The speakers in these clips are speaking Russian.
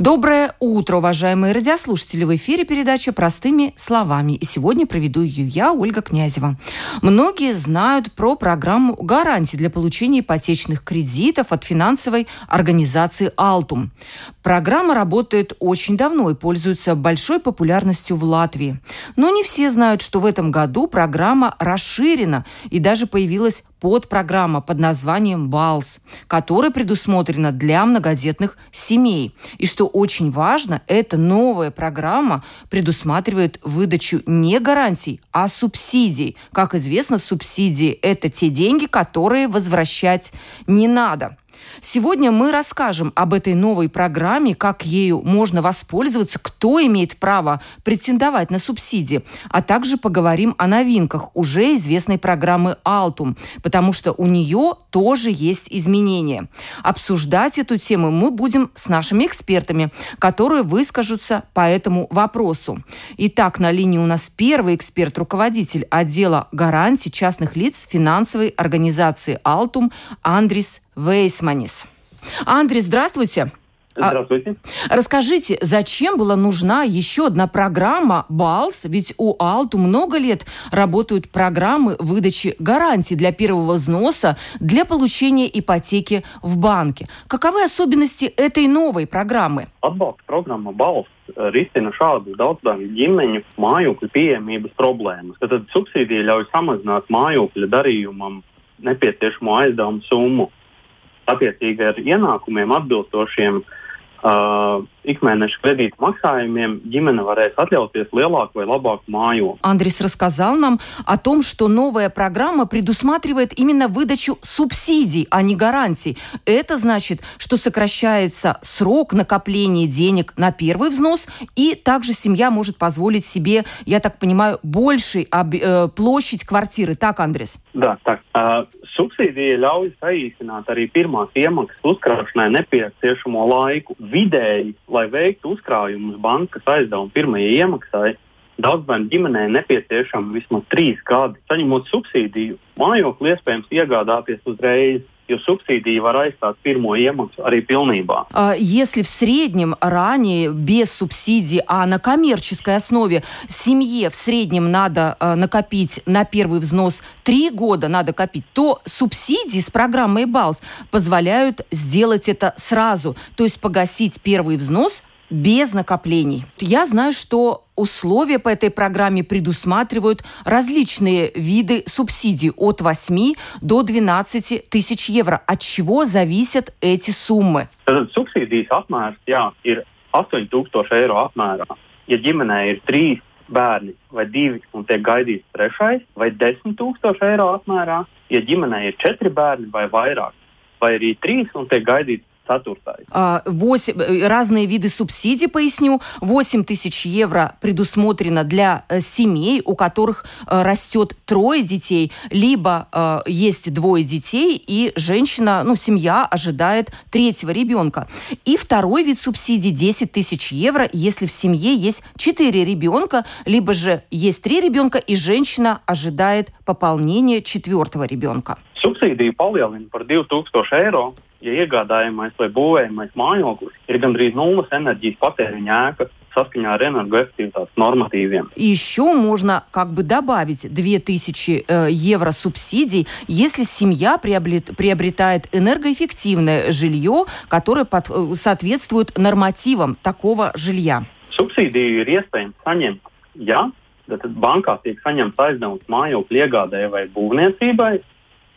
Доброе утро, уважаемые радиослушатели! В эфире передача «Простыми словами». И сегодня проведу ее я, Ольга Князева. Многие знают про программу гарантий для получения ипотечных кредитов от финансовой организации «Алтум». Программа работает очень давно и пользуется большой популярностью в Латвии. Но не все знают, что в этом году программа расширена и даже появилась подпрограмма под названием «БАЛС», которая предусмотрена для многодетных семей. И что очень важно, эта новая программа предусматривает выдачу не гарантий, а субсидий. Как известно, субсидии – это те деньги, которые возвращать не надо. Сегодня мы расскажем об этой новой программе, как ею можно воспользоваться, кто имеет право претендовать на субсидии, а также поговорим о новинках уже известной программы «Алтум», потому что у нее тоже есть изменения. Обсуждать эту тему мы будем с нашими экспертами, которые выскажутся по этому вопросу. Итак, на линии у нас первый эксперт, руководитель отдела гарантий частных лиц финансовой организации «Алтум» Андрис Вейсманис. Андрей, здравствуйте. Здравствуйте. А, расскажите, зачем была нужна еще одна программа БАЛС? Ведь у Алту много лет работают программы выдачи гарантий для первого взноса для получения ипотеки в банке. Каковы особенности этой новой программы? Atbalsta programma BALS risina šādu daudzdaļu ģimeņu mājokļu pieejamības problēmas. Tad subsīdija ļauj samazināt mājokļa darījumam nepieciešamo aizdevumu summu attiecīgi ar ienākumiem atbilstošiem uh, ikmēneša kredīta maksājumiem ģimene varēs отляутись lielāку vai лабаку māju. Андрес рассказал нам о том, что новая программа предусматривает именно выдачу субсидий, а не гарантий. Это значит, что сокращается срок накопления денег на первый взнос, и также семья может позволить себе, я так понимаю, большей об, э, площадь квартиры. Так, Андрес? Да, так. Uh, subsīdija ļauj saīsināt arī pirmās iemaksas uzkrāšanai nepieciešamo laiku. Vidēji lai veiktu uzkrājumus bankas aizdevumu pirmajai iemaksai, daudzbērnu ģimenei nepieciešami vismaz trīs gadi. Saņemot subsīdiju, mājokli iespējams iegādāties uzreiz jo субсидии var aizstāt pirmo iemaksu arī pilnībā. Если в среднем ранее без субсидий, а на коммерческой основе семье в среднем надо накопить на первый взнос три года надо копить, то субсидии с программой БАЛС позволяют сделать это сразу, то есть погасить первый взнос без накоплений. Я знаю, что условия по этой программе предусматривают различные виды субсидий от 8 до 12 тысяч евро. От чего зависят эти суммы? Субсидijas apmērs jā, ir 8000 eiro apmērā. Ja ģimenē ir trīs bērni vai divi un tiek gaidīts trešais, vai 10 tūkstoši eiro apmērā, ja ģimenē ir četri bērni vai vairāk, vai arī trīs un tiek gaidīts А, 8, э, разные виды субсидий, поясню. 8 тысяч евро предусмотрено для э, семей, у которых э, растет трое детей, либо есть двое детей, и женщина, ну, семья ожидает третьего ребенка. И второй вид субсидий 10 тысяч евро, если в семье есть четыре ребенка, либо же есть три ребенка, и женщина ожидает пополнения четвертого ребенка. Субсидии palielina par 2000 eiro ja iegādājamais vai būvējamais mājoklis ir gandrīz nulles enerģijas patēriņa ēka сосканя ar энергоэффективитет нормативiem. Еще можно как бы добавить 2000 э, евро субсидий, если семья приобрет, приобретает энергоэффективное жилье, которое под, э, соответствует нормативам такого жилья. Субсидiju ir iespējams saņemt, ja tad bankā tiek saņemts aizdevums mājokļu iegādē vai būvniecībai,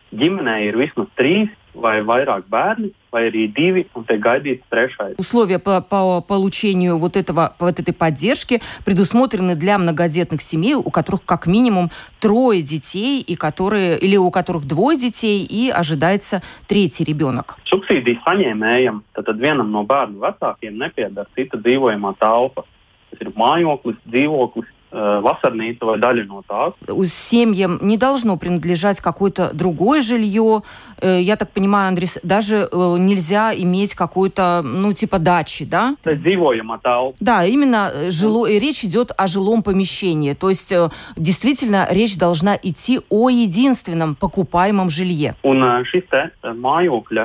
ģimenē ir vismaz trīs vai vairāk bērni, vai arī divi, un tiek gaidīts trešais. Условия по, по получению вот, этого, вот этой поддержки предусмотрены для многодетных семей, у которых как минимум трое детей, и которые, или у которых двое детей, и ожидается третий ребенок. Subsīdiju saņēmējam, tad, vienam no bērnu vecākiem nepiedara cita dzīvojamā telpa. Tas ir mājoklis, dzīvoklis vasarnīca vai daļa no tās. Семьям не должно принадлежать какое-то другое жилье. Я так понимаю, Андрес, даже нельзя иметь какую-то, ну, типа дачи, да? Да, именно жило, речь идет о жилом помещении. То есть, действительно, речь должна идти о единственном покупаемом жилье. Un šis te mājokļa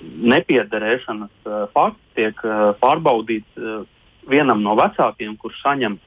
nepiederēšanas fakts tiek pārbaudīts vienam no vecākiem, kurš saņem.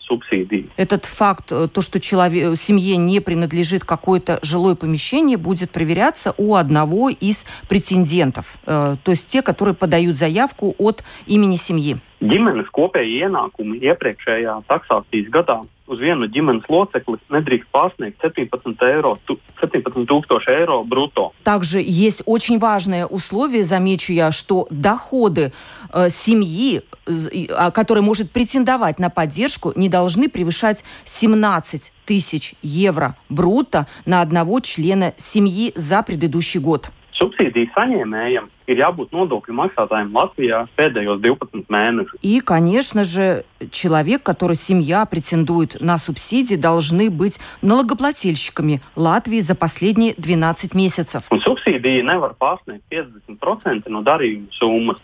Этот факт, э, то, что человек, семье не принадлежит какое-то жилое помещение, будет проверяться у одного из претендентов, э, то есть те, которые подают заявку от имени семьи. Ģimenes kopēji ienākumi iepriekšējā taksācijas gadā uz vienu ģimenes locekli nedrīkst pārsniegt 17 eiro, 17 тысяч евро брутто. Также есть очень важное условие, замечу я, что доходы э, семьи, э, может претендовать на поддержку, не должны превышать 17 тысяч евро брутто на одного члена семьи за предыдущий год. Subsīdiju saņēmējam ir jābūt nodokļu maksātājiem Латвijā пēdējos 12 месяцев. И, конечно же, человек, который семья претендует на субсидии, должны быть налогоплательщиками Латвии за последние 12 месяцев. Un subsīdija nevar pārsniegt 50% no darījuma summas.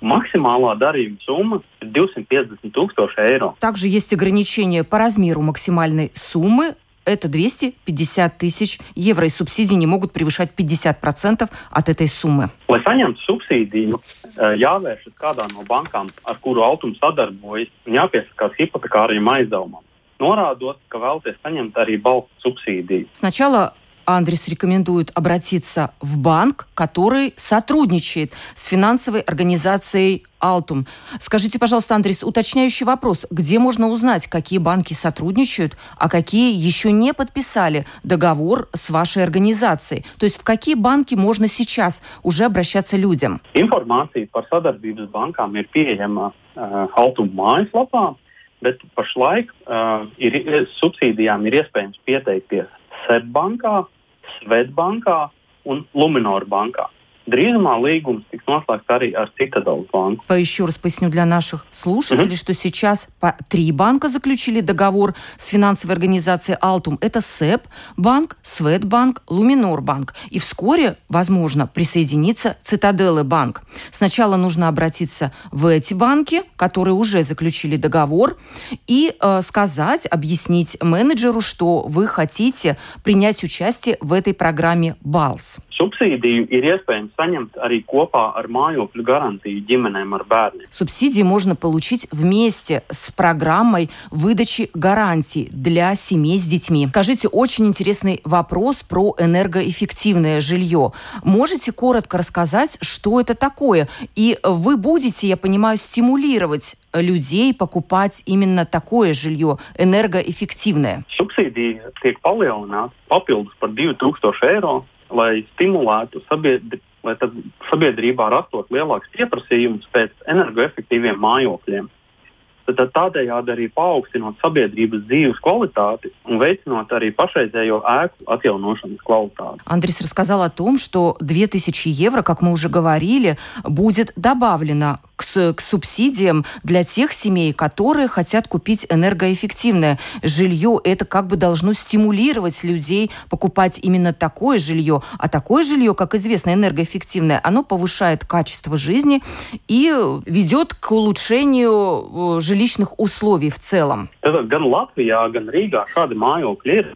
Максимальная дарījuma сумма 250 тысяч евро. Также есть ограничения по размеру максимальной суммы это 250 тысяч евро, и субсидии не могут превышать 50% от этой суммы. Lai saņemtu subsīdiju, jāvēršas kādā no bankām, ar kuru autors sadarbojas, un jāpiesakās hipotekārajam aizdevumam, norādot, ka vēlaties saņemt arī valsts subsīdiju. Сначала Андрес рекомендует обратиться в банк, который сотрудничает с финансовой организацией Алтум. Скажите, пожалуйста, Андрес, уточняющий вопрос. Где можно узнать, какие банки сотрудничают, а какие еще не подписали договор с вашей организацией? То есть в какие банки можно сейчас уже обращаться людям? Информация par sadarbības bankām ir pieejama uh, Altuma mājaslapā, bet pašlaik uh, ir, subsīdijām ir iespējams pieteikties SEB bankā, Svetbankā un Luminor bankā. Дризма līgums tiks noslēgts arī ar Citadel банку. Еще раз поясню для наших слушателей, mm-hmm. что сейчас по три банка заключили договор с финансовой организацией Altum. Это СЭП банк, Светбанк, Луминор банк. И вскоре, возможно, присоединится Цитаделы банк. Сначала нужно обратиться в эти банки, которые уже заключили договор, и э, сказать, объяснить менеджеру, что вы хотите принять участие в этой программе БАЛС. Subsīdiju ir iespējams saņemt arī kopā ar mājokļu гарантию ģimenēm ar bērniem. Субсидии можно получить вместе с программой выдачи гарантий для семей с детьми. Скажите, очень интересный вопрос про энергоэффективное жилье. Можете коротко рассказать, что это такое? И вы будете, я понимаю, стимулировать людей покупать именно такое жилье, энергоэффективное? Субсидии tiek palielināts papildus par 2000 eiro lai stimulētu sabiedri, lai sabiedrībā rastos lielāks pieprasījums pēc energoefektīviem mājokļiem. Tad tādējādi arī paaugstinot sabiedrības dzīves kvalitāti un veicinot arī pašreizējo ēku atjaunošanas kvalitāti. Андрис рассказал о том, что 2000 евро, как мы уже говорили, будет добавлено к, к субсидиям для тех семей, которые хотят купить энергоэффективное жилье. Это как бы должно стимулировать людей покупать именно такое жилье. А такое жилье, как известно, энергоэффективное, оно повышает качество жизни и ведет к улучшению э, жилищных условий в целом. Gan Latvijā, gan Rīgā šādi mājokļi ir,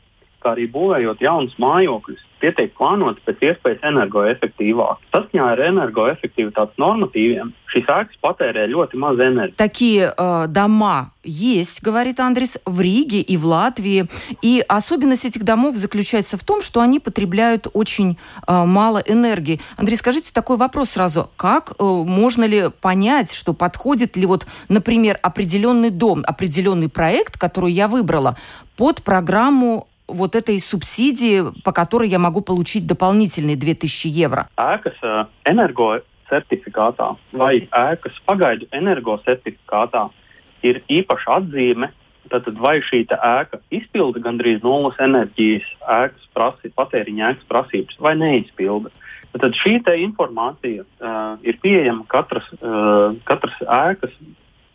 kā arī būvējot jaunus mājokļus tie tiek plānoti pēc iespējas energoefektīvāk. Saskaņā ar energoefektivitātes нормативiem šīs ēkas patērē ļoti maz энергии. Такие э, дома есть, говорит Андрес, в Риге и в Латвии. И особенность этих домов заключается в том, что они потребляют очень э, мало энергии. Андрей, скажите такой вопрос сразу. Как э, можно ли понять, что подходит ли вот, например, определенный дом, определенный проект, который я выбрала, под программу вот этой субсидии, по которой я могу получить дополнительные 2000 евро? Ēkas energocertifikātā vai ēkas pagaidu energocertifikātā ir īpaša atzīme, tad vai šī ēka izpilda gandrīz nulles enerģijas ēkas prasības, patēriņa ēkas prasības vai neizpilda. Tad šī informācija uh, ir pieejama katras, uh, katras ēkas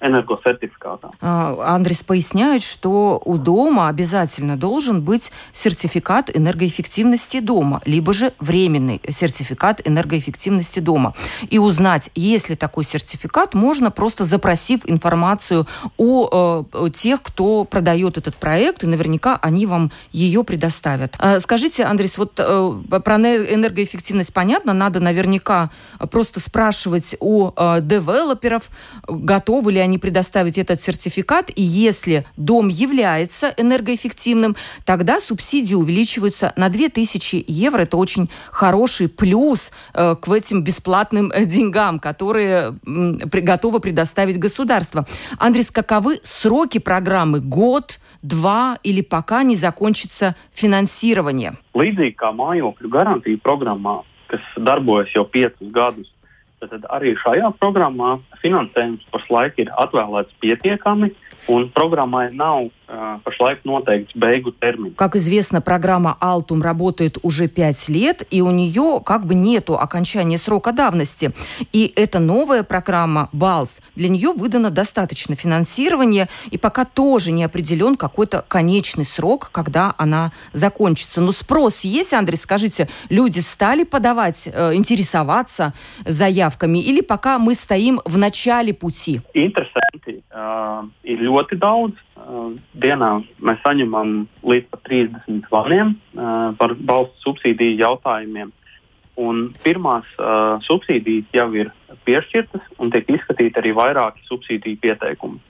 энергосертификата. Андрес поясняет, что у дома обязательно должен быть сертификат энергоэффективности дома, либо же временный сертификат энергоэффективности дома. И узнать, есть ли такой сертификат, можно просто запросив информацию о, о тех, кто продает этот проект, и наверняка они вам ее предоставят. А, скажите, Андрес, вот э, про энергоэффективность понятно, надо наверняка просто спрашивать у э, девелоперов, готовы ли они предоставить этот сертификат, и если дом является энергоэффективным, тогда субсидии увеличиваются на 2000 евро. Это очень хороший плюс э, к этим бесплатным э, деньгам, которые э, готово предоставить государство. Андрес, каковы сроки программы? Год, два или пока не закончится финансирование? Līdzīgi kā mājokļu garantija programmā, kas darbojas jau piecus Tad arī šajā programmā finansējums pašlaik ir atvēlēts pietiekami, un programmai nav пошлайк noteikts бейгу термин. Как известно, программа Altum работает уже пять лет, и у нее как бы нету окончания срока давности. И эта новая программа BALS, для нее выдано достаточно финансирования, и пока тоже не определен какой-то конечный срок, когда она закончится. Но спрос есть, Андрей, скажите, люди стали подавать, э, интересоваться заявками, или пока мы стоим в начале пути? Interesanti. Uh, ir ļoti daudz dienā mēs saņemam līdz pat 30 zvaniem par valsts subsīdiju jautājumiem. Un pirmās uh, subsīdijas jau ir piešķirtas un tiek izskatīti arī vairāki subsīdiju pieteikumi.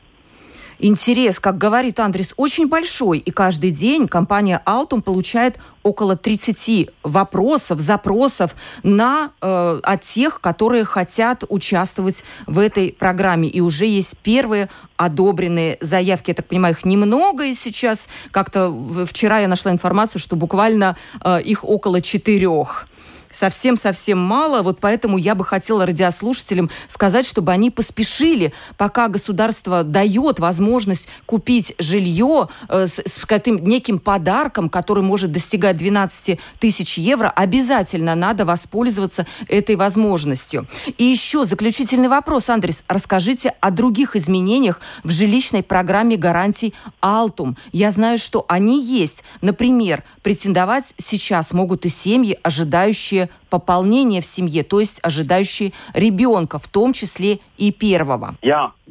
Интерес, как говорит Андрес, очень большой. И каждый день компания Altum получает около 30 вопросов, запросов на, э, от тех, которые хотят участвовать в этой программе. И уже есть первые одобренные заявки. Я так понимаю, их немного, и сейчас как-то вчера я нашла информацию, что буквально э, их около четырех совсем-совсем мало. Вот поэтому я бы хотела радиослушателям сказать, чтобы они поспешили, пока государство дает возможность купить жилье э, с, с каким, неким подарком, который может достигать 12 тысяч евро, обязательно надо воспользоваться этой возможностью. И еще заключительный вопрос, Андрес. Расскажите о других изменениях в жилищной программе гарантий «Алтум». Я знаю, что они есть. Например, претендовать сейчас могут и семьи, ожидающие ожидающие пополнения в семье, то есть ожидающие ребенка, в том числе и первого.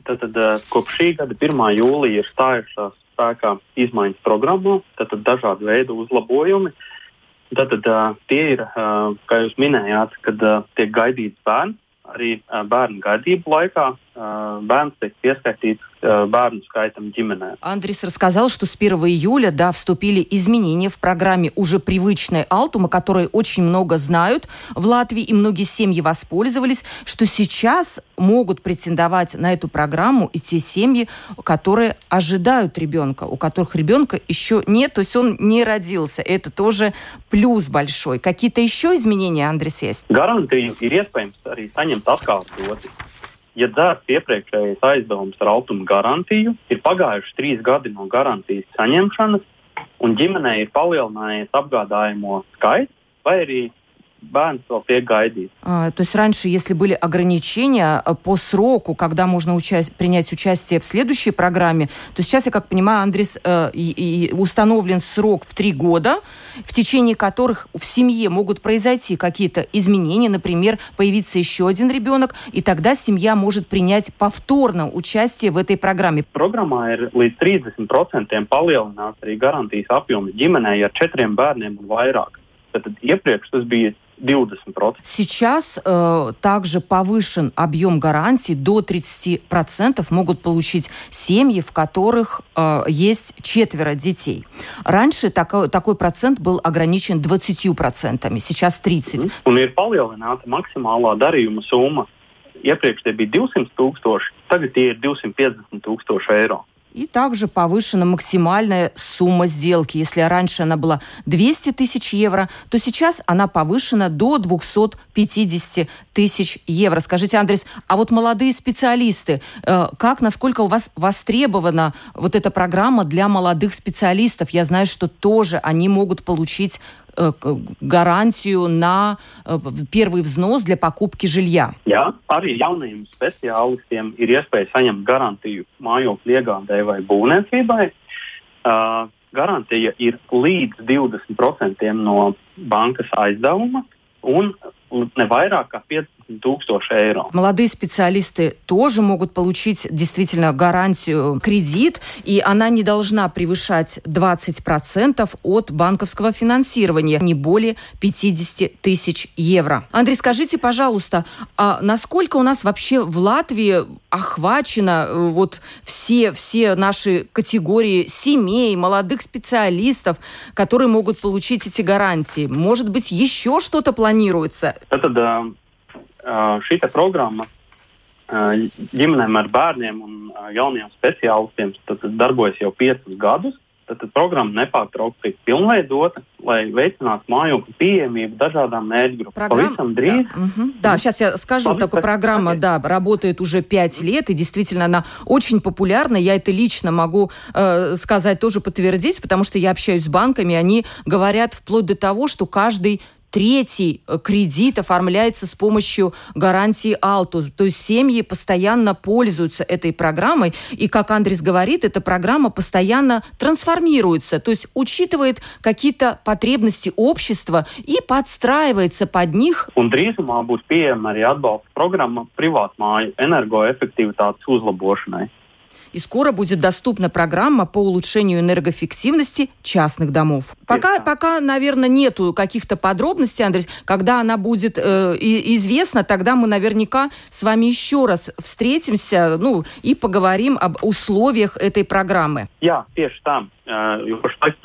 Tad kopš šī gada 1. jūlija ir stājušās spēkā izmaiņas programmā, tad, tad dažādi veidi uzlabojumi. Tad, tad tie ir, kā jūs minējāt, kad tiek gaidīts bērns, arī bērnu gaidību laikā бērns tiek pieskaitīts бērну скайтам ģimenē. Андрис рассказал, что с 1 июля, да, вступили изменения в программе уже привычной Алтума, которые очень много знают в Латвии, и многие семьи воспользовались, что сейчас могут претендовать на эту программу и те семьи, которые ожидают ребенка, у которых ребенка еще нет, то есть он не родился. Это тоже плюс большой. Какие-то еще изменения, Андрис, есть? Гарантию ir iespējams arī saņemt atkārtoti ja dzērs iepriekšējais aizdevums ar altuma garantiju, ir pagājuši trīs gadi no garantijas saņemšanas, un ģimenei ir palielinājies apgādājumu skaits, vai arī бан гайди. А, то есть раньше, если были ограничения а, по сроку, когда можно уча- принять участие в следующей программе, то сейчас, я как понимаю, Андрес, э, и, и установлен срок в три года, в течение которых в семье могут произойти какие-то изменения, например, появиться еще один ребенок, и тогда семья может принять повторно участие в этой программе. Программа līdz 30% palielinās arī garantijas apjomu ģimenei ar četriem bērniem un vairāk. Tad iepriekš tas bija 20%. Сейчас э, также повышен объем гарантий до 30% могут получить семьи, в которых э, есть четверо детей. Раньше такой, такой процент был ограничен 20%, сейчас 30%. Un ir palielināta maksimālā darījuma summa. Iepriekš tie bija 200 tūkstoši, tagad tie ir 250 tūkstoši eiro. И также повышена максимальная сумма сделки. Если раньше она была 200 тысяч евро, то сейчас она повышена до 250 тысяч евро. Скажите, Андрес, а вот молодые специалисты, э, как, насколько у вас востребована вот эта программа для молодых специалистов? Я знаю, что тоже они могут получить э, гарантию на э, первый взнос для покупки жилья. Jā, arī jaunajiem speciālistiem ir iespēja saņemt garantiju mājokļu iegādē vai būvniecībai. Uh, garantija ir līdz 20% no bankas aizdevuma un не vairāk kā 15 тысяч евро. Молодые специалисты тоже могут получить действительно гарантию кредит, и она не должна превышать 20% от банковского финансирования, не более 50 тысяч евро. Андрей, скажите, пожалуйста, а насколько у нас вообще в Латвии охвачено э, вот все, все наши категории семей, молодых специалистов, которые могут получить эти гарантии? Может быть, еще что-то планируется? Tad šī programma ģimenēm ar bērniem un jauniem speciālistiem darbojas jau piecus gadus. Tad программа nepārtraukti tiek pilnveidota, lai veicinātu mājokļu пиемību dažādām мērķгруппам. Программа... дріз. Да. Угу. да, сейчас я скажу, Повис... такая программа, да, работает уже пять лет, и действительно она очень популярна. Я это лично могу э, сказать, тоже подтвердить, потому что я общаюсь с банками, они говорят вплоть до того, что каждый Третий э, кредит оформляется с помощью гарантии Алтус. То есть семьи постоянно пользуются этой программой. И, как Андрес говорит, эта программа постоянно трансформируется. То есть учитывает какие-то потребности общества и подстраивается под них. Un drīzumā būs pieejama arī atbalsta programma privātmāju и скоро будет доступна программа по улучшению энергоэффективности частных домов. Пока, пока наверное, нету каких-то подробностей, Андрей. Когда она будет э, известна, тогда мы наверняка с вами еще раз встретимся ну, и поговорим об условиях этой программы. Jā, tieši tā. Pašlaik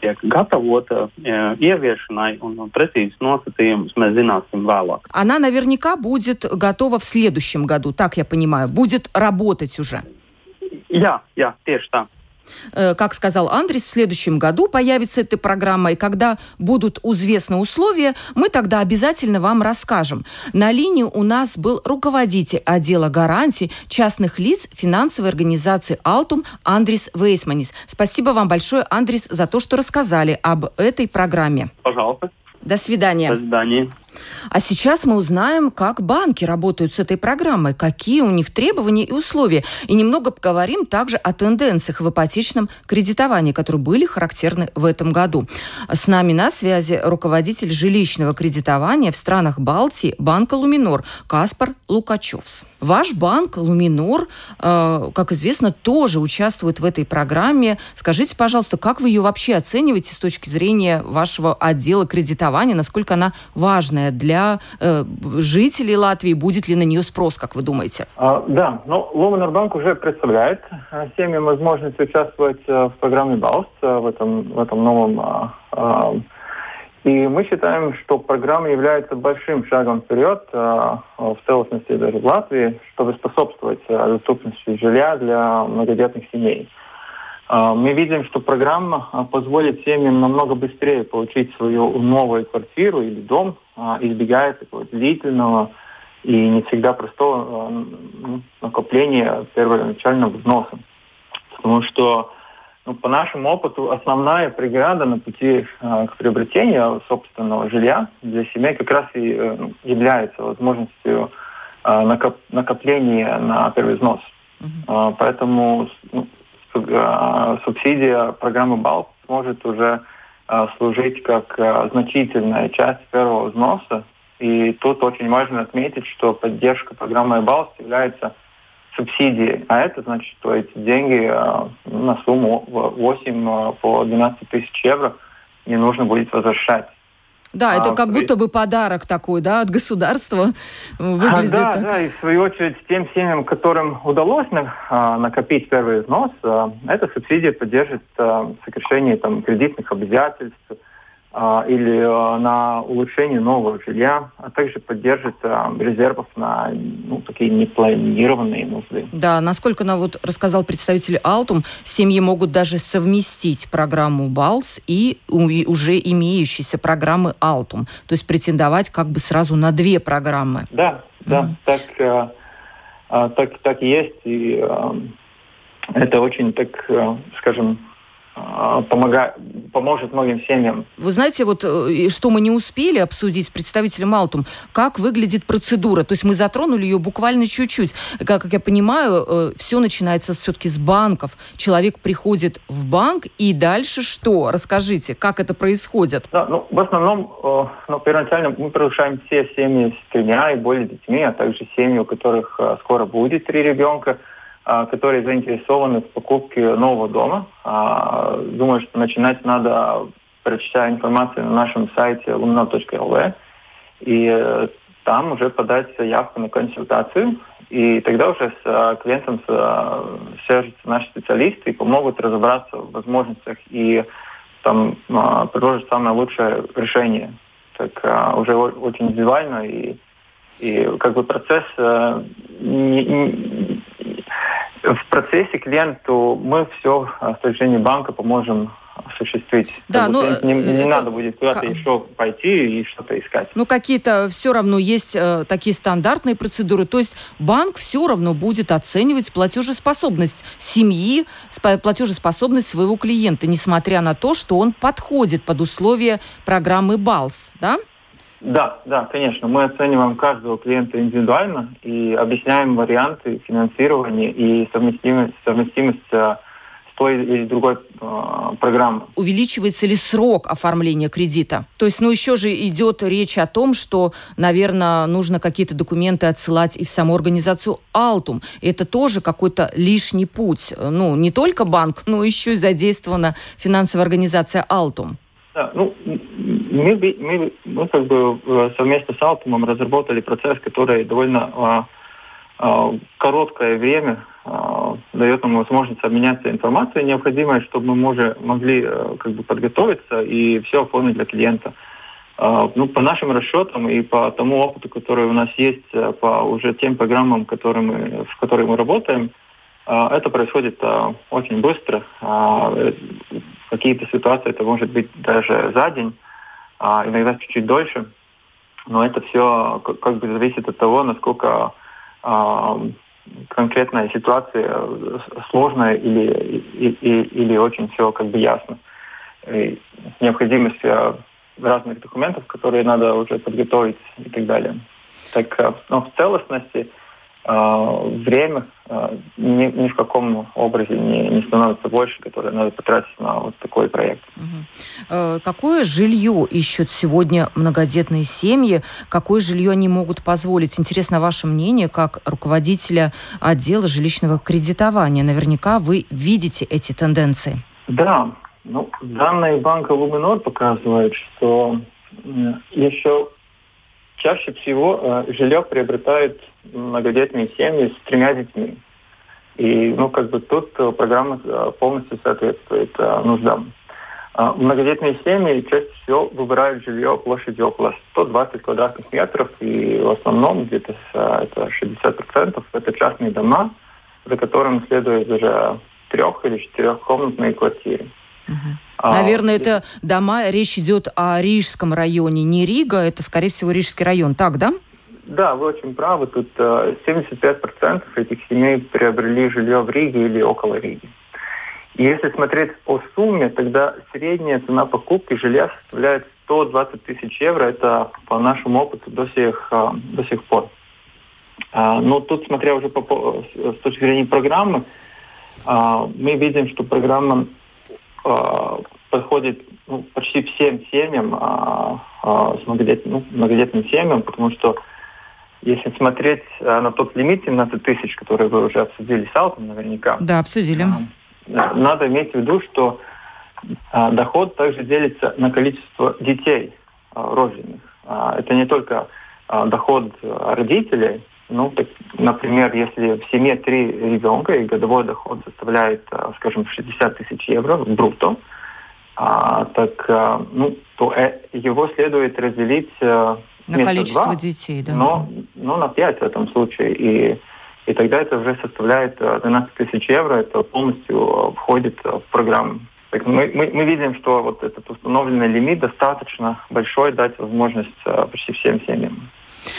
tiek gatavota ieviešanai, un precīzes nosacījumus мы zināsim vēlāk. Она наверняка будет готова в следующем году, так я понимаю, будет работать уже. Jā, jā, tieši tā. Э, как сказал Андрес, в следующем году появится эта программа, и когда будут известны условия, мы тогда обязательно вам расскажем. На линии у нас был руководитель отдела гарантий частных лиц финансовой организации «Алтум» Андрис Вейсманис. Спасибо вам большое, Андрис, за то, что рассказали об этой программе. Пожалуйста. До свидания. До свидания. А сейчас мы узнаем, как банки работают с этой программой, какие у них требования и условия. И немного поговорим также о тенденциях в ипотечном кредитовании, которые были характерны в этом году. С нами на связи руководитель жилищного кредитования в странах Балтии банка «Луминор» Каспар Лукачевс. Ваш банк «Луминор», э, как известно, тоже участвует в этой программе. Скажите, пожалуйста, как вы ее вообще оцениваете с точки зрения вашего отдела кредитования, насколько она важная важная для э, жителей Латвии? Будет ли на нее спрос, как вы думаете? А, да, ну, Луминарбанк уже представляет э, семьям возможность участвовать э, в программе БАУС э, в этом, в этом новом а, а, и мы считаем, что программа является большим шагом вперед в целостности даже в Латвии, чтобы способствовать доступности жилья для многодетных семей. А, мы видим, что программа а, позволит семьям намного быстрее получить свою новую квартиру или дом, а, избегая такого длительного и не всегда простого ну, накопления первоначального взноса. Потому что ну, по нашему опыту основная преграда на пути к приобретению собственного жилья для семей как раз и э, ну, является возможностью накопления на первый взнос. Uh-huh. Поэтому ну, субсидия программы БАЛ может уже э, служить как э, значительная часть первого взноса. И тут очень важно отметить, что поддержка программы БАЛС является субсидией, а это значит, что эти деньги на сумму 8 по 12 тысяч евро не нужно будет возвращать. Да, это а, как будто бы подарок такой, да, от государства выглядит а, да, так. Да, и в свою очередь тем семьям, которым удалось на, а, накопить первый взнос, а, эта субсидия поддержит а, сокращение там, кредитных обязательств, или а, на улучшение нового жилья, а также поддержит а, резервов на ну, такие непланированные нужды. Да, насколько нам вот рассказал представитель Алтум, семьи могут даже совместить программу БАЛС и уже имеющиеся программы Алтум, то есть претендовать как бы сразу на две программы. Да, да, mm. так, так, так и есть, и это очень, так скажем, а, помогает, поможет многим семьям. Вы знаете, вот э, что мы не успели обсудить с представителем Алтум, как выглядит процедура. То есть мы затронули ее буквально чуть-чуть. Как, как я понимаю, э, все начинается все-таки с банков. Человек приходит в банк и дальше что? Расскажите, как это происходит? Да, ну, в основном, э, ну, первоначально мы приглашаем все семьи с тремя и более детьми, а также семьи, у которых скоро будет три ребенка – которые заинтересованы в покупке нового дома. А, думаю, что начинать надо, прочитая информацию на нашем сайте lumina.lv, и э, там уже подать заявку на консультацию, и тогда уже с э, клиентом свяжутся наши специалисты и помогут разобраться в возможностях и там а, предложат самое лучшее решение. Так уже очень индивидуально и и как бы процесс э, не, не, в процессе клиенту мы все с точки зрения банка поможем осуществить. Да, но ну, не, не это, надо будет куда-то как... еще пойти и что-то искать. Ну, какие-то все равно есть э, такие стандартные процедуры. То есть банк все равно будет оценивать платежеспособность семьи, платежеспособность своего клиента, несмотря на то, что он подходит под условия программы БАЛС, да? Да, да, конечно. Мы оцениваем каждого клиента индивидуально и объясняем варианты финансирования и совместимость, совместимость э, с той или другой э, программы. Увеличивается ли срок оформления кредита? То есть, ну, еще же идет речь о том, что, наверное, нужно какие-то документы отсылать и в саму организацию Алтум. Это тоже какой-то лишний путь. Ну, не только банк, но еще и задействована финансовая организация Алтум. Да, ну, мы, мы, мы как бы э, совместно с Алтумом разработали процесс, который довольно а, а, короткое время дает нам возможность обменяться информацией необходимой, чтобы мы може, могли как бы подготовиться и все оформить для клиента. Ну, по нашим расчетам и по тому опыту, который у нас есть, по уже тем программам, которые мы, в которых мы работаем, это происходит очень быстро какие-то ситуации это может быть даже за день, а иногда чуть-чуть дольше. Но это все как бы зависит от того, насколько а, конкретная ситуация сложная или, или, или очень все как бы ясно. И необходимость а, разных документов, которые надо уже подготовить и так далее. Так, а, но в целостности время а, ни, ни в каком образе не, не становится больше, которое надо потратить на вот такой проект. Угу. Какое жилье ищут сегодня многодетные семьи? Какое жилье они могут позволить? Интересно ваше мнение как руководителя отдела жилищного кредитования. Наверняка вы видите эти тенденции. Да, ну, данные банка Луминор показывают, что еще чаще всего э, жилье приобретают многодетные семьи с тремя детьми. И, ну, как бы тут э, программа э, полностью соответствует э, нуждам. Э, многодетные семьи чаще всего выбирают жилье площадью около 120 квадратных метров, и в основном где-то это 60% это частные дома, за которыми следует даже трех- или четырехкомнатные квартиры. Угу. А, Наверное, это дома, речь идет о Рижском районе, не Рига, это, скорее всего, Рижский район, так, да? Да, вы очень правы. Тут 75% э, этих семей приобрели жилье в Риге или около Риги. И если смотреть по сумме, тогда средняя цена покупки жилья составляет 120 тысяч евро. Это по нашему опыту до сих, э, до сих пор. А, но тут, смотря уже по, с точки зрения программы, мы видим, что программа подходит ну, почти всем семьям, многодетным, ну, многодетным семьям, потому что если смотреть э, на тот лимит 17 тысяч, который вы уже обсудили с Алтом наверняка. Да, обсудили. Э, надо иметь в виду, что э, доход также делится на количество детей рожденных. Это не только доход родителей, ну, так, например, если в семье три ребенка и годовой доход составляет, скажем, 60 тысяч евро бруто, а, так, ну, то его следует разделить на количество 2, детей, да. Но, но на 5 в этом случае. И, и тогда это уже составляет 12 э, тысяч евро, это полностью э, входит в программу. Так мы, мы, мы видим, что вот этот установленный лимит достаточно большой дать возможность э, почти всем семьям.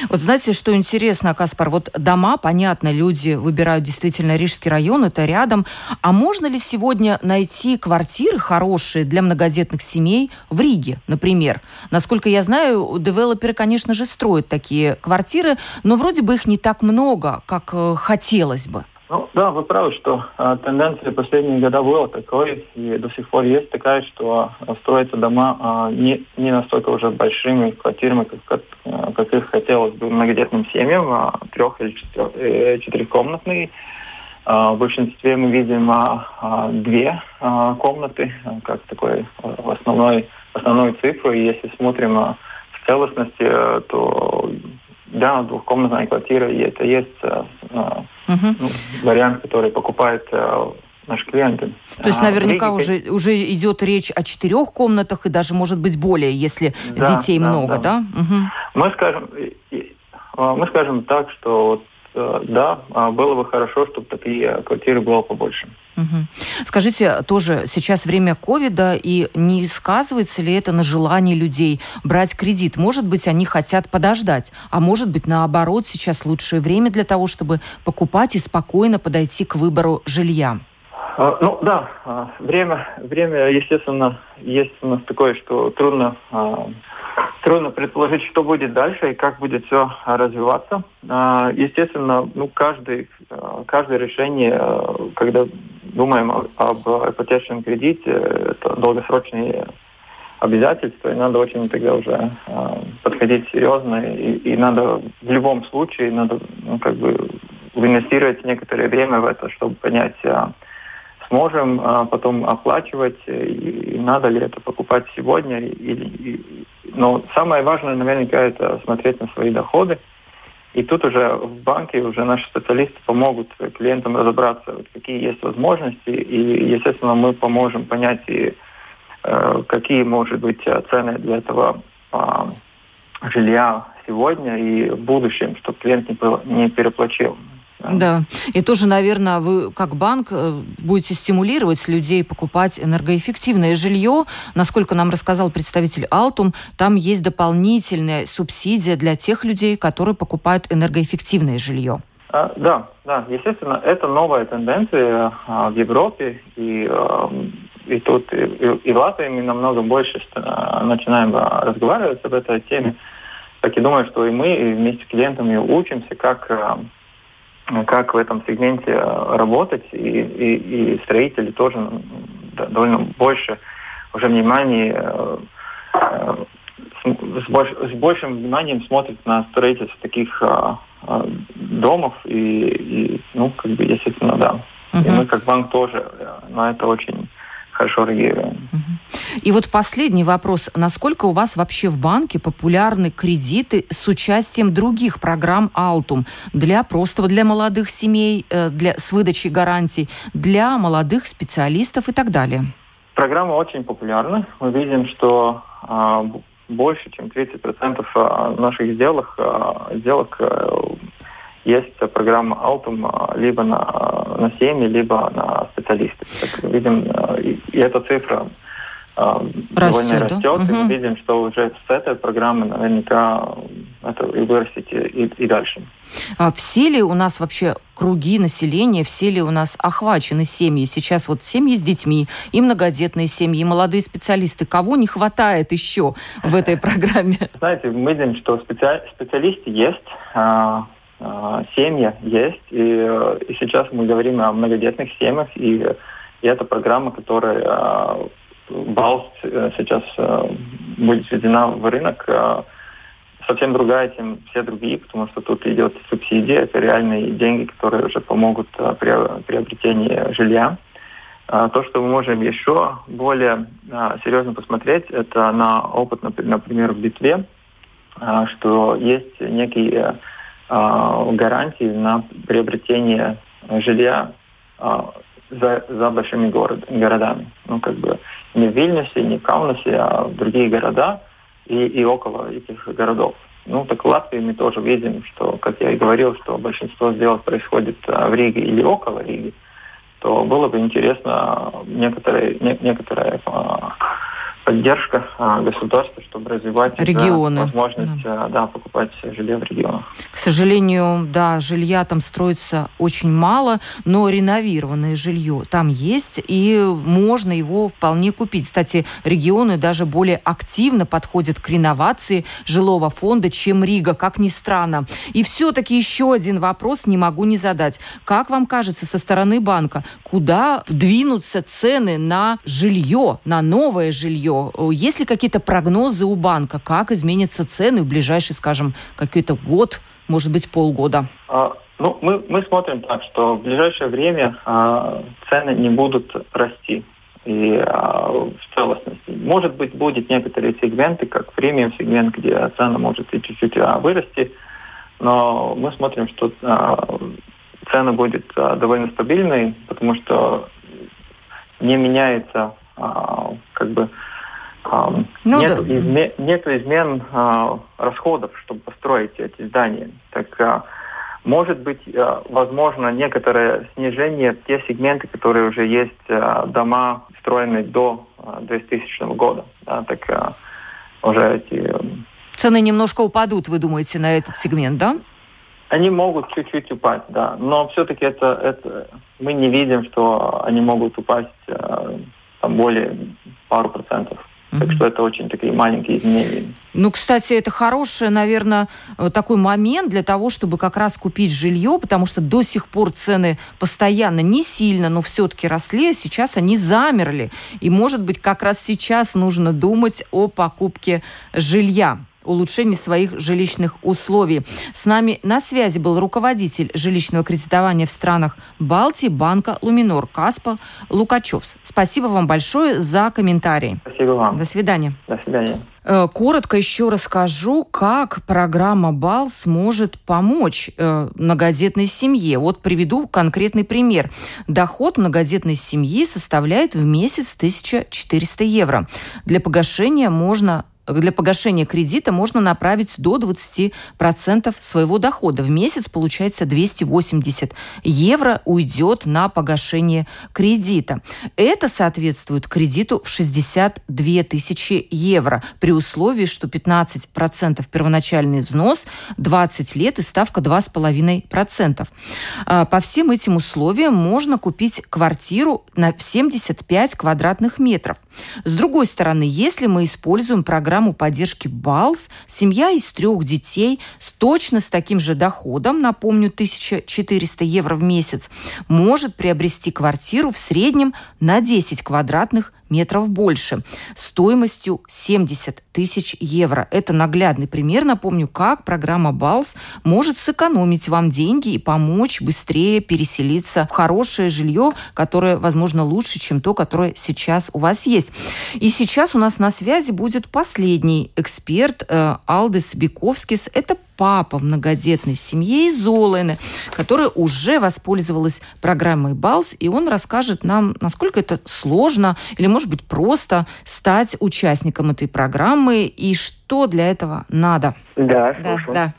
Вот знаете, что интересно, Каспар, вот дома, понятно, люди выбирают действительно Рижский район, это рядом. А можно ли сегодня найти квартиры хорошие для многодетных семей в Риге, например? Насколько я знаю, девелоперы, конечно же, строят такие квартиры, но вроде бы их не так много, как э, хотелось бы. Ну да, вы правы, что э, тенденция последние года была такой, и до сих пор есть такая, что строятся дома э, не, не настолько уже большими квартирами, как, как, э, как их хотелось бы многодетным семьям, э, трех- или э, четырехкомнатные. Э, в большинстве мы видим э, две э, комнаты, как такой основной, основную цифру. И если смотрим э, целостности, то да, двухкомнатная квартира, и это есть э, угу. ну, вариант, который покупает э, наши клиенты. То есть а, наверняка а, уже, уже идет речь о четырех комнатах и даже, может быть, более, если да, детей да, много, да? да? Угу. Мы, скажем, мы скажем так, что вот Э, да, а было бы хорошо, чтобы такие квартиры было побольше. Угу. Скажите, тоже сейчас время ковида, и не сказывается ли это на желании людей брать кредит? Может быть, они хотят подождать, а может быть, наоборот, сейчас лучшее время для того, чтобы покупать и спокойно подойти к выбору жилья? А, ну да, а, время, время, естественно, есть у нас такое, что трудно трудно предположить, что будет дальше и как будет все развиваться. А, естественно, ну, каждый, а, каждое решение, а, когда думаем об ипотечном кредите, это долгосрочные обязательства, и надо очень тогда уже подходить серьезно, и, и надо в любом случае, надо ну, как бы инвестировать некоторое время в это, чтобы понять, сможем потом оплачивать, и, надо ли это покупать сегодня. Или, но самое важное, наверняка, это смотреть на свои доходы. И тут уже в банке уже наши специалисты помогут клиентам разобраться, какие есть возможности, и, естественно, мы поможем понять, и, э, какие, может быть, цены для этого э, жилья сегодня и в будущем, чтобы клиент не, не. Да. И тоже, наверное, вы как банк э, будете стимулировать людей покупать энергоэффективное жилье. Насколько нам рассказал представитель Алтум, там есть дополнительная субсидия для тех людей, которые покупают энергоэффективное жилье. А, да, да, естественно, это новая тенденция а, в Европе, и, а, и тут и, и в Латвии мы намного больше начинаем разговаривать об этой теме. Так и думаю, что и мы и вместе с клиентами учимся, как как в этом сегменте э, работать, и, и, и строители тоже довольно больше уже внимания э, э, с, больш, с большим вниманием смотрят на строительство таких домов и, и ну как бы естественно да. Uh-huh. И мы как банк тоже на это очень хорошо реагируем. И вот последний вопрос. Насколько у вас вообще в банке популярны кредиты с участием других программ Altum для просто для молодых семей, э, для, с выдачей гарантий, для молодых специалистов и так далее? Программа очень популярна. Мы видим, что а, больше, чем 30% а, наших сделок, а, сделок а, есть программа Altum либо на, на семьи, либо на специалистов. Так, видим, и, и эта цифра растет, довольно растет, да? и мы видим, что уже с этой программы наверняка это и вырастет и, и дальше. А все ли у нас вообще круги населения, все ли у нас охвачены семьи? Сейчас вот семьи с детьми, и многодетные семьи, и молодые специалисты. Кого не хватает еще в этой программе? Знаете, мы видим, что специ... специалисты есть, а, а, семьи есть, и, и сейчас мы говорим о многодетных семьях, и, и это программа, которая Балс э, сейчас э, будет введена в рынок э, совсем другая, чем все другие, потому что тут идет субсидия, это реальные деньги, которые уже помогут при приобретении жилья. То, что мы можем еще более серьезно посмотреть, это на опыт, например, в Литве, что есть некие гарантии на приобретение жилья за, за большими город, городами. Ну, как бы не в Вильнюсе, не в Каунасе, а в другие города и, и около этих городов. Ну, так в Латвии мы тоже видим, что, как я и говорил, что большинство сделок происходит а, в Риге или около Риги, то было бы интересно некоторые, не, некоторые а, поддержка а, государства, чтобы развивать регионы. возможность да. Да, покупать жилье в регионах. К сожалению, да, жилья там строится очень мало, но реновированное жилье там есть, и можно его вполне купить. Кстати, регионы даже более активно подходят к реновации жилого фонда, чем Рига, как ни странно. И все-таки еще один вопрос не могу не задать. Как вам кажется со стороны банка, куда двинутся цены на жилье, на новое жилье? Есть ли какие-то прогнозы у банка, как изменятся цены в ближайший, скажем, какой-то год, может быть, полгода? А, ну, мы, мы смотрим так, что в ближайшее время а, цены не будут расти и а, в целостности. Может быть, будет некоторые сегменты, как премиум сегмент, где цена может и чуть-чуть а, вырасти, но мы смотрим, что а, цена будет а, довольно стабильной, потому что не меняется а, как бы ну, нет, да. изме, нет измен а, расходов, чтобы построить эти здания. Так, а, может быть, а, возможно, некоторое снижение в те сегменты, которые уже есть а, дома, строенные до а, 2000 года. Да, так а, уже эти... Цены немножко упадут, вы думаете, на этот сегмент, да? Они могут чуть-чуть упасть, да. Но все-таки это, это мы не видим, что они могут упасть а, там более пару процентов. Так что это очень такие маленькие изменения. Ну, кстати, это хороший, наверное, э, такой момент для того, чтобы как раз купить жилье, потому что до сих пор цены постоянно не сильно, но все-таки росли, а сейчас они замерли. И, может быть, как раз сейчас нужно думать о покупке жилья улучшении своих жилищных условий. С нами на связи был руководитель жилищного кредитования в странах Балтии банка Луминор Каспа Лукачевс. Спасибо вам большое за комментарий. Спасибо вам. До свидания. До свидания. Э, коротко еще расскажу, как программа БАЛ сможет помочь э, многодетной семье. Вот приведу конкретный пример. Доход многодетной семьи составляет в месяц 1400 евро. Для погашения можно для погашения кредита можно направить до 20% своего дохода. В месяц получается 280 евро уйдет на погашение кредита. Это соответствует кредиту в 62 тысячи евро при условии, что 15% первоначальный взнос, 20 лет и ставка 2,5%. А, по всем этим условиям можно купить квартиру на 75 квадратных метров. С другой стороны, если мы используем программу поддержки БАЛС, семья из трех детей с точно с таким же доходом, напомню, 1400 евро в месяц, может приобрести квартиру в среднем на 10 квадратных метров больше, стоимостью 70 тысяч евро. Это наглядный пример, напомню, как программа БАЛС может сэкономить вам деньги и помочь быстрее переселиться в хорошее жилье, которое, возможно, лучше, чем то, которое сейчас у вас есть. И сейчас у нас на связи будет последний эксперт э, Алдис Биковскис. Это папа в многодетной семье из Золыны, которая уже воспользовалась программой БАЛС, и он расскажет нам, насколько это сложно или, может быть, просто стать участником этой программы и что для этого надо. Да, да, да.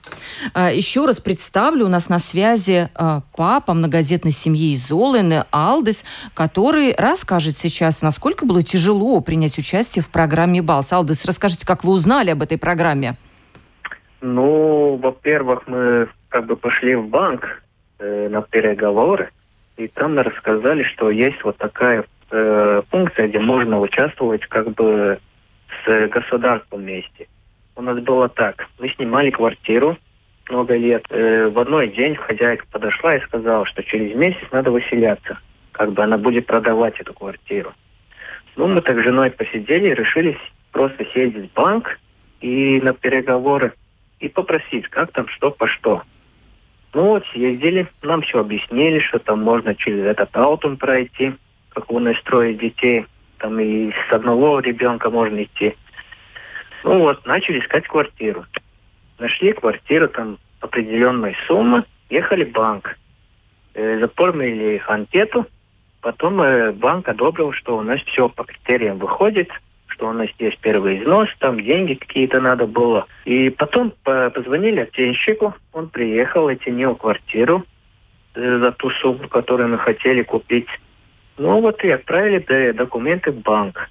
А, еще раз представлю, у нас на связи а, папа многодетной семьи из Золыны, Алдес, который расскажет сейчас, насколько было тяжело принять участие в программе БАЛС. Алдес, расскажите, как вы узнали об этой программе? Ну, во-первых, мы как бы пошли в банк э, на переговоры, и там рассказали, что есть вот такая э, функция, где можно участвовать как бы с государством вместе. У нас было так. Мы снимали квартиру много лет. Э, в одной день хозяйка подошла и сказала, что через месяц надо выселяться. Как бы она будет продавать эту квартиру. Ну, мы так с женой посидели решили просто съездить в банк и на переговоры и попросить, как там что по что. Ну вот, съездили, нам все объяснили, что там можно через этот аутум пройти, как у нас строить детей, там и с одного ребенка можно идти. Ну вот, начали искать квартиру. Нашли квартиру там определенной суммы, ехали в банк. Э, заполнили анкету, потом э, банк одобрил, что у нас все по критериям выходит – что у нас есть первый износ, там деньги какие-то надо было. И потом позвонили оценщику, он приехал, оценил квартиру э, за ту сумму, которую мы хотели купить. Ну вот и отправили документы в банк.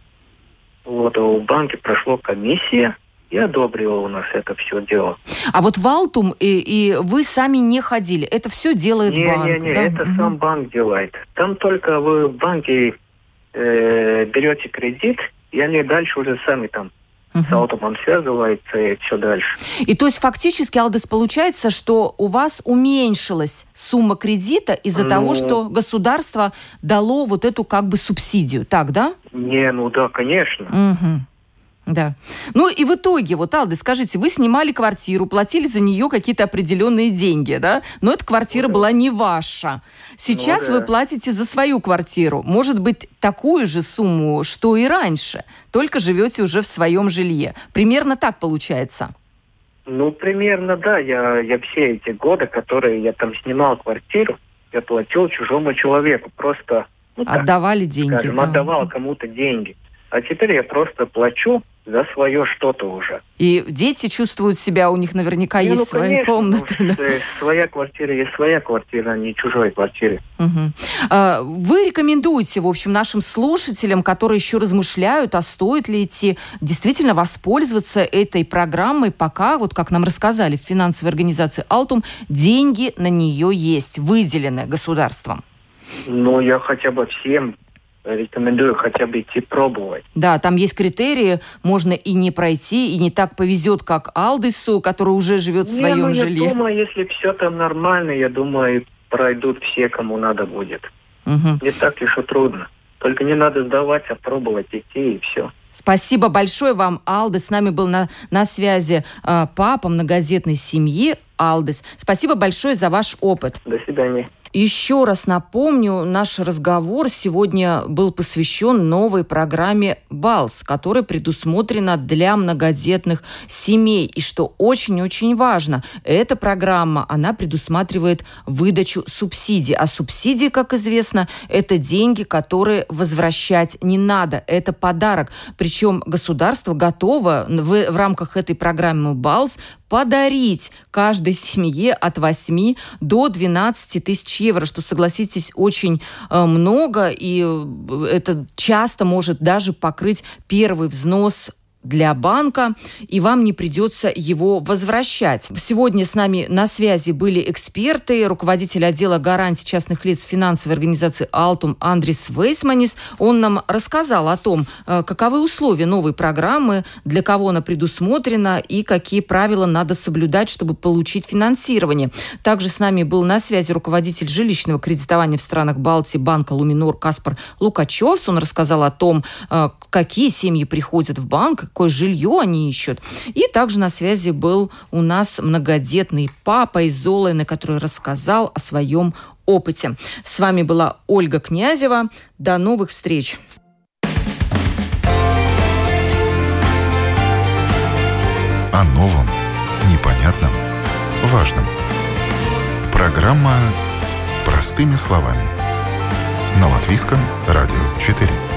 Вот у банке прошло комиссия, и одобрила у нас это все дело. А вот в Алтум и, и вы сами не ходили, это все делает не, банк? Не, не, да? это угу. сам банк делает. Там только вы в банке э, берете кредит, и они дальше уже сами там угу. с Алтумом связываются и все дальше. И то есть фактически, Алдес, получается, что у вас уменьшилась сумма кредита из-за ну, того, что государство дало вот эту как бы субсидию, так, да? Не, ну да, конечно. Угу. Да. Ну и в итоге, вот, Алды, скажите, вы снимали квартиру, платили за нее какие-то определенные деньги, да? Но эта квартира ну, была не ваша. Сейчас ну, да. вы платите за свою квартиру. Может быть, такую же сумму, что и раньше, только живете уже в своем жилье. Примерно так получается. Ну, примерно, да. Я, я все эти годы, которые я там снимал квартиру, я платил чужому человеку. Просто ну, Отдавали так, деньги. Скажем, да. отдавал кому-то деньги. А теперь я просто плачу за свое что-то уже. И дети чувствуют себя, у них наверняка не, есть ну, свои конечно, комнаты. Ну, да? Своя квартира есть своя квартира, а не чужой квартиры. Угу. Вы рекомендуете, в общем, нашим слушателям, которые еще размышляют, а стоит ли идти, действительно воспользоваться этой программой, пока, вот как нам рассказали в финансовой организации «Алтум», деньги на нее есть, выделены государством? Ну, я хотя бы всем рекомендую хотя бы идти пробовать. Да, там есть критерии, можно и не пройти, и не так повезет, как Алдысу, который уже живет в не, своем ну, жилье. Я думаю, если все там нормально, я думаю, пройдут все, кому надо будет. Угу. Не так уж и трудно. Только не надо сдавать, а пробовать идти, и все. Спасибо большое вам, Алды. С нами был на, на связи э, папа многодетной семьи Алдес. Спасибо большое за ваш опыт. До свидания. Еще раз напомню, наш разговор сегодня был посвящен новой программе «БАЛС», которая предусмотрена для многодетных семей. И что очень-очень важно, эта программа, она предусматривает выдачу субсидий. А субсидии, как известно, это деньги, которые возвращать не надо. Это подарок. Причем государство готово в, в рамках этой программы «БАЛС» подарить каждой семье от 8 до 12 тысяч евро, что, согласитесь, очень э, много, и э, это часто может даже покрыть первый взнос для банка, и вам не придется его возвращать. Сегодня с нами на связи были эксперты, руководитель отдела гарантий частных лиц финансовой организации «Алтум» Андрис Вейсманис. Он нам рассказал о том, э, каковы условия новой программы, для кого она предусмотрена и какие правила надо соблюдать, чтобы получить финансирование. Также с нами был на связи руководитель жилищного кредитования в странах Балтии банка «Луминор» Каспар Лукачев. Он рассказал о том, э, какие семьи приходят в банк, какое жилье они ищут. И также на связи был у нас многодетный папа из Золыны, который рассказал о своем опыте. С вами была Ольга Князева. До новых встреч! О новом, непонятном, важном. Программа «Простыми словами» на Латвийском радио 4.